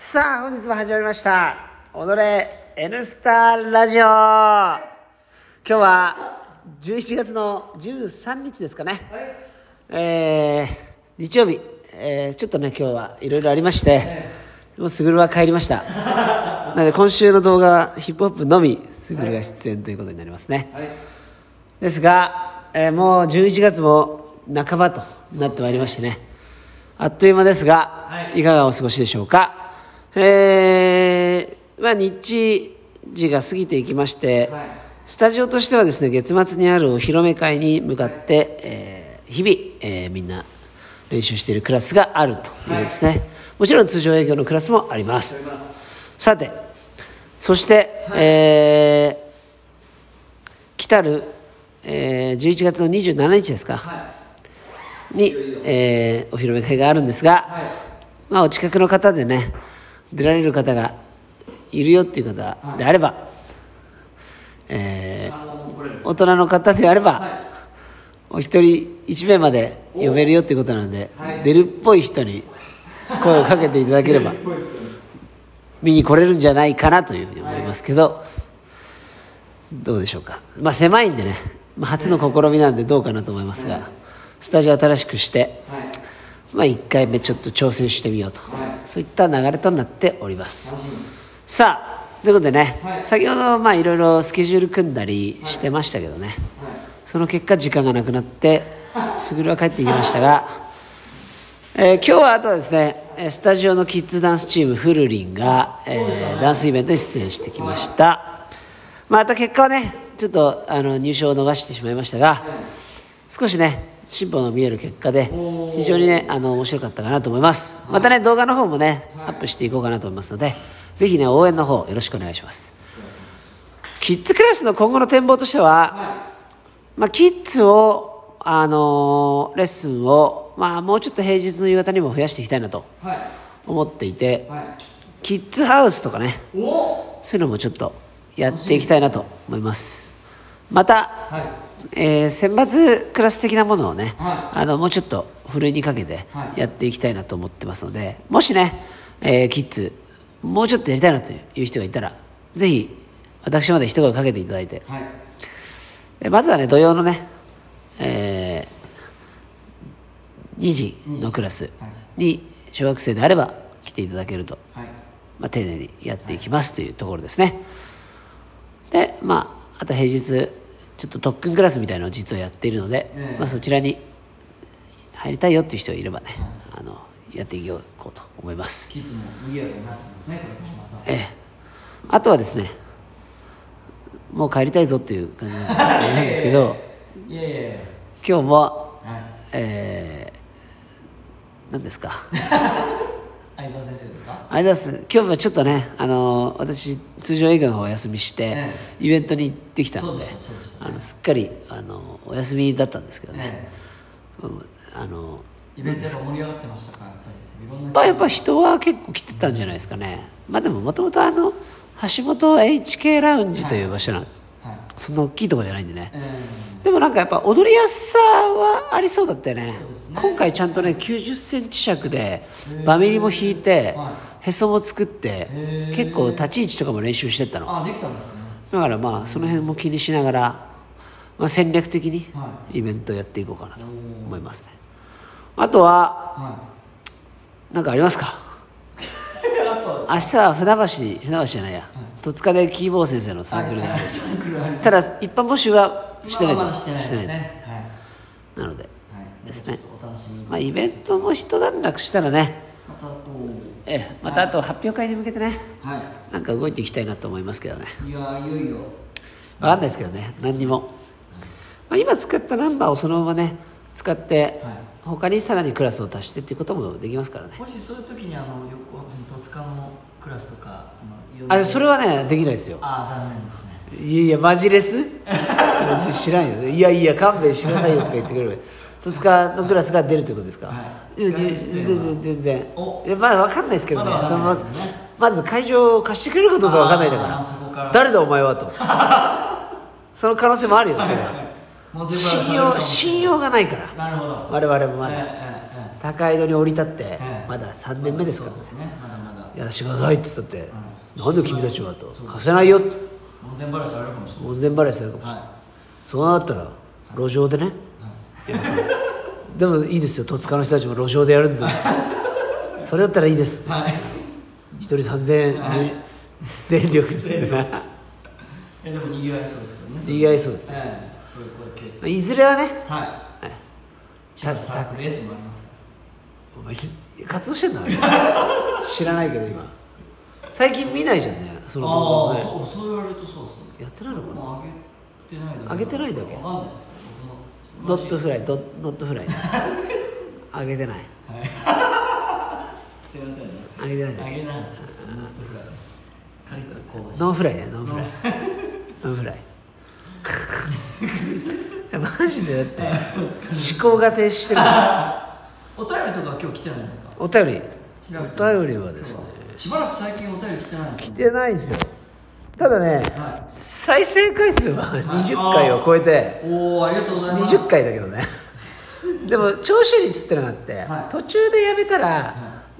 さあ、本日も始まりました。踊れ N スターラジオ今日は11月の13日ですかね。えー、日曜日、えー、ちょっとね、今日はいろいろありまして、もうすぐるは帰りました。なので今週の動画はヒップホップのみ、すぐるが出演ということになりますね。ですが、えーもう11月も半ばとなってまいりましてね、あっという間ですが、い、かがお過ごしでしょうか？えーまあ、日時が過ぎていきまして、スタジオとしてはですね、月末にあるお披露目会に向かって、えー日々、えーみんな練習しているクラスがあるということですね。もちろん通常営業のクラスもあります。さて、そして、えー来たる、えー11月の27日ですか、に、えーお披露目会があるんですが、まあ、お近くの方でね出られる方がいるよっていう方であれば、えー大人の方であれば、お一人一名まで呼べるよっていうことなので、出るっぽい人に声をかけていただければ見に来れるんじゃないかなというふうに思いますけど、どうでしょうか、まあ、狭いんでね、まあ、初の試みなんでどうかなと思いますが、スタジオ新しくして、まあ、1回目ちょっと挑戦してみようと、そういった流れとなっております。さあということでね、先ほどまあいろいろスケジュール組んだりしてましたけどね、その結果時間がなくなってすぐるは帰ってきましたが、えー今日はあとはですねえースタジオのキッズダンスチームフルリンが、えーダンスイベントに出演してきました。また結果はねちょっとあの入賞を逃してしまいましたが、少しね進歩の見える結果で非常にねあの面白かったかなと思います。またね動画の方もねアップしていこうかなと思いますのでぜひね応援の方よろしくお願いします。キッズクラスの今後の展望としては、まあ、キッズを、あのーレッスンを、まあ、もうちょっと平日の夕方にも増やしていきたいなと思っていて、キッズハウスとかねそういうのもちょっとやっていきたいなと思います。また、えー選抜クラス的なものをね、あのもうちょっとふるいにかけてやっていきたいなと思ってますのでもしね、えーキッズもうちょっとやりたいなという人がいたらぜひ私まで一声かけていただいて、でまずはね土曜のね、えー2時のクラスに小学生であれば来ていただけると、まあ、丁寧にやっていきますというところですね。でまああと平日ちょっと特訓クラスみたいなのを実はやっているので、まあ、そちらに入りたいよっていう人がいればね、あのやっていこうと思います。キッズもになってますね、これ。ええ。あとはですねもう帰りたいぞっていう感じなんですけど いやいやいや。今日もはい。えー、何ですか？相沢先生ですか？あれです今日はちょっとね、あのー私通常営業の方お休みして、えイベントに行ってきたのでそうでしたそうでしたあのすっかり、あのお休みだったんですけどね、あのイベントやっぱ盛り上がってましたか？やっぱり。まあ、やっぱ人は結構来てたんじゃないですかね。まあでももともとあの橋本 HK ラウンジという場所なん、はい。そんな大きいところじゃないんでね、えでもなんかやっぱ踊りやすさはありそうだったよね。ね。今回ちゃんとね9 0センチ尺でバミリも引いて、はへそも作って結構立ち位置とかも練習してったー、のね。だからまあその辺も気にしながら、まあ、戦略的にはイベントをやっていこうかなと思いますね。あとはは何かありますか？明日は船橋船橋じゃないや、戸塚でキーボー先生のサークルがあります。サークルあります。ただ一般募集はしてないと。してないなので。はい。ですね。まあ、イベントも一段落したらね、また、おええ、またあと発表会に向けてね、はなんか動いていきたいなと思いますけどね。い。いやー、いよいよ。わかんないですけどね、何にも。まあ、今使ったナンバーをそのままね、使って、他にさらにクラスを足してっていうこともできますからね。もしそういう時にあの横戸塚のクラスとかあそれはね、できないですよ。あー残念ですね。いやいや、マジレス？知らんよ。いやいや、勘弁してくださいよとか言ってくれる。戸塚のクラスが出るということですか、はい。全然全然。まだ分かんないですけどね,、まだそのわかんないですよねまず会場を貸してくれるかどうか分かんないんだから。ら。誰だお前はと。その可能性もあるよそれは信用信用がないから。なるほど。我々もまだ、ええ高井戸に降り立って、ええ。まだ3年目ですから。ねそうですね。まだまだ。やらしてくださいって言ったって、なんで君たちはと。貸せないよって。門前払いされるかもしれない。門前払いされるかもしれない、はそうなったら路上でね、い。やでもいいですよ。戸塚の人たちも路上でやるんで。それだったらいいですって。はい。一人3000円、はい。全力で。でも賑わいそうですけどね。賑わいそうですね。ええそういうケース。いずれはね。はい。千葉サークルエースもありますかお前し活動してんの？知らないけど今。最近見ないじゃんね。そらの動ああそうそう言われるとそうですね。やってないのかな？げてないだけ上げてないだけ。わかんないですけど not f fried not fry。あげてない。すいませんね。上げてない。だけ上げないです。 not fry。カリッと香ばしい。ノンフライだよノンフライ。ノンフライジで？だって。思考が停止してる。お便りとか今日来てないんですか？お便り。お便りはですね。しばらく最近お便り来てない来てないんですよ。ただねは再生回数は20回を超えていおおありがとうございます。20回だけどね。でも聴取率ってのがあって、はい。途中でやめたら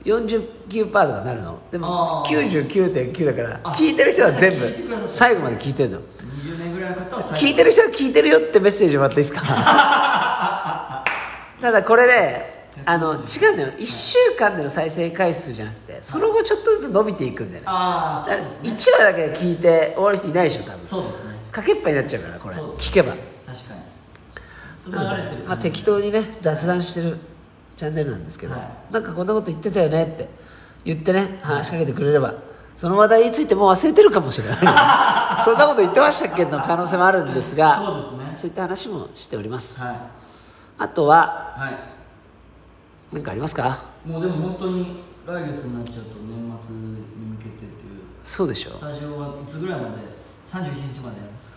49%とかなるの。でもあー。99.9だからあ聞いてる人は全部最後まで聞いてるの。20年ぐらいの方聞いてる人は聞いてるよってメッセージもらっていいですか？ただこれねあの違うんだよ。1週間での再生回数じゃなくてその後ちょっとずつ伸びていくんだよね。ああそだからうですね。1話だけ聞いて終わる人いないでしょ多分。そうですね。かけっぱになっちゃうからこれ。そう聞けば。確かに。まあ、適当にね雑談してるチャンネルなんですけど、はい。なんかこんなこと言ってたよねって言ってね話しかけてくれればその話題についてもう忘れてるかもしれない。そんなこと言ってましたっけの可能性もあるんですがそうですね。そういった話もしております、はあとはいはい。何かありますか？もうでも本当に来月になっちゃうと年末に向けてという。そうでしょスタジオはいつぐらいまで？31日までやりますか？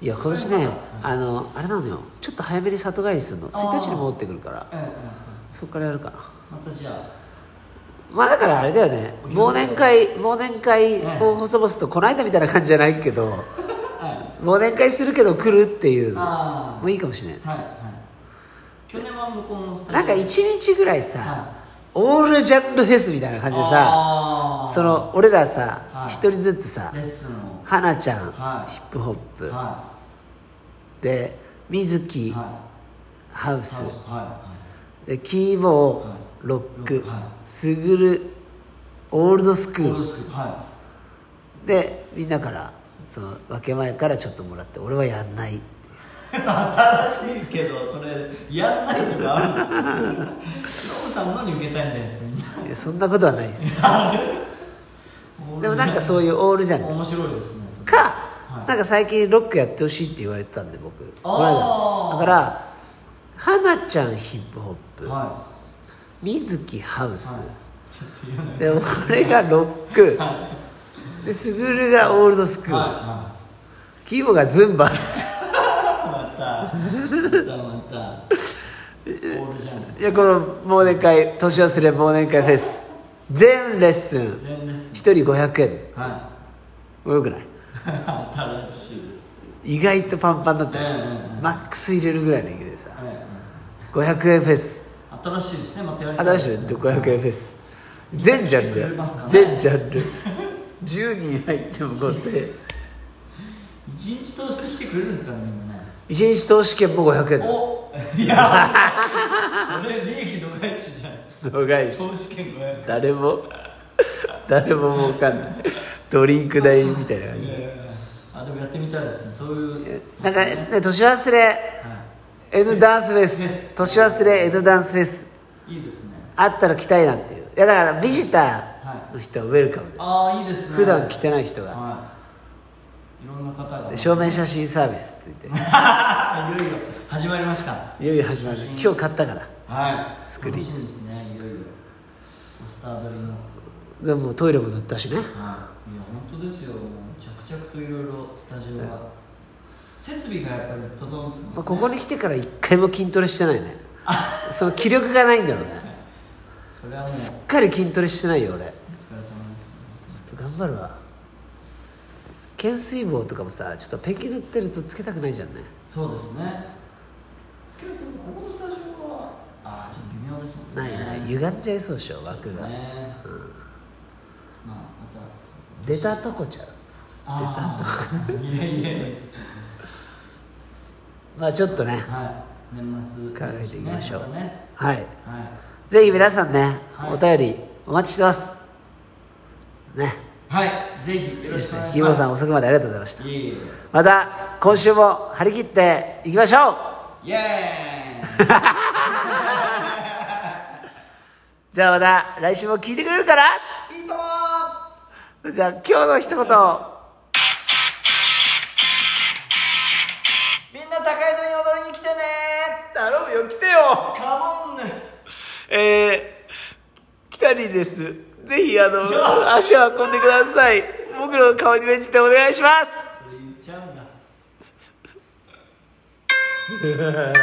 いや今年ねあのあれなのよ。ちょっと早めに里帰りするの。あー。1日に戻ってくるから。ええええそこからやるかな。またじゃまあだからあれだよね。忘年会忘年会を細々とこの間みたいな感じじゃないけどあはい。忘年会するけど来るっていうのもいいかもしれない。はいはい。去年は向こうのスタなんか一日ぐらいさ、はオールジャンルフェスみたいな感じでさその俺らさはい。一、人ずつさ花ちゃん、はい。ヒップホップ、はで水木、ハウス。でキーボー、はいロック、はい。スグルオールドスクール。はでみんなからその分け前からちょっともらって俺はやんない。い新しいけどそれやんないとかあるんです。ノブさんのに受けたいんじゃないですかみんな。いやそんなことはないです。よでもなんかそういうオールジャンル。面白いですねか、はい。なんか最近ロックやってほしいって言われてたんで僕。この間。だから花ちゃんヒップホップ、は水木ハウス、で俺がロック。はでスグルがオールドスクール、いはキーボがズンバって。いまたまたまたオールジャンいやこの忘年会年忘れ忘年会フェス。全レッスン。全です1人500円。はよくない？意外とパンパンだったでしょ、マックス入れるぐらいの勢いでさ。はいはい500円フェス新しいですねまたやりたい新しいね500円フェス。全ジャンル全ジャンル。10人入っても5000円一日通して来てくれるんですかねみんな。ね1日投資券も500円だ。おいや。それ利益度外視じゃん。度外視。投資券500誰も誰も儲かんない。ドリンク代みたいな感じ。あでもやってみたいですね。そういう。なんかね年忘れ。は N ダンスフェス。年忘れ N ダンスフェス。いいいですね。あったら来たいなっていう。いやだからビジターの人はウェルカムです、ああいいですね。普段来てない人が。はい。いろんな方が。で証明写真サービスついて。い いよいよ始まりますかよいよ始まる。今日買ったから。はい。スクリーン。楽しみですねいよいよ。ポスター撮りの。でもトイレも塗ったしね。はい。いや本当ですよ。着々といろいろスタジオが設備がやっぱり整ってます、ね。まあ、ここに来てから一回も筋トレしてないね。その気力がないんだろうね。それはもうお疲れすっかり筋トレしてないよ俺。様です。ちょっと頑張るわ。懸垂棒とかもさちょっとペンキ塗ってるとつけたくないじゃんね。そうですね。つけるとここのスタジオはああちょっと微妙ですもんね。ないない。歪んじゃいそうでしょ枠が、ね。まあま出たとこちゃう。たああ いやいやいやまあちょっとね。はい。年末考えていきましょう。ねはいはい。ぜひ皆さんね、はい。お便りお待ちしてます。ね。はい。ぜひよろしくお願いします。さん遅くまでありがとうございました。また今週も張り切っていきましょう。イエーイ。じゃあまた来週も聞いてくれるかな？いいとも。じゃあ今日の一言頼むよ来てよ。カモンねえー、北里です。ぜひあの足を運んでください。僕の顔に免じてお願いします。それ言っちゃうんだ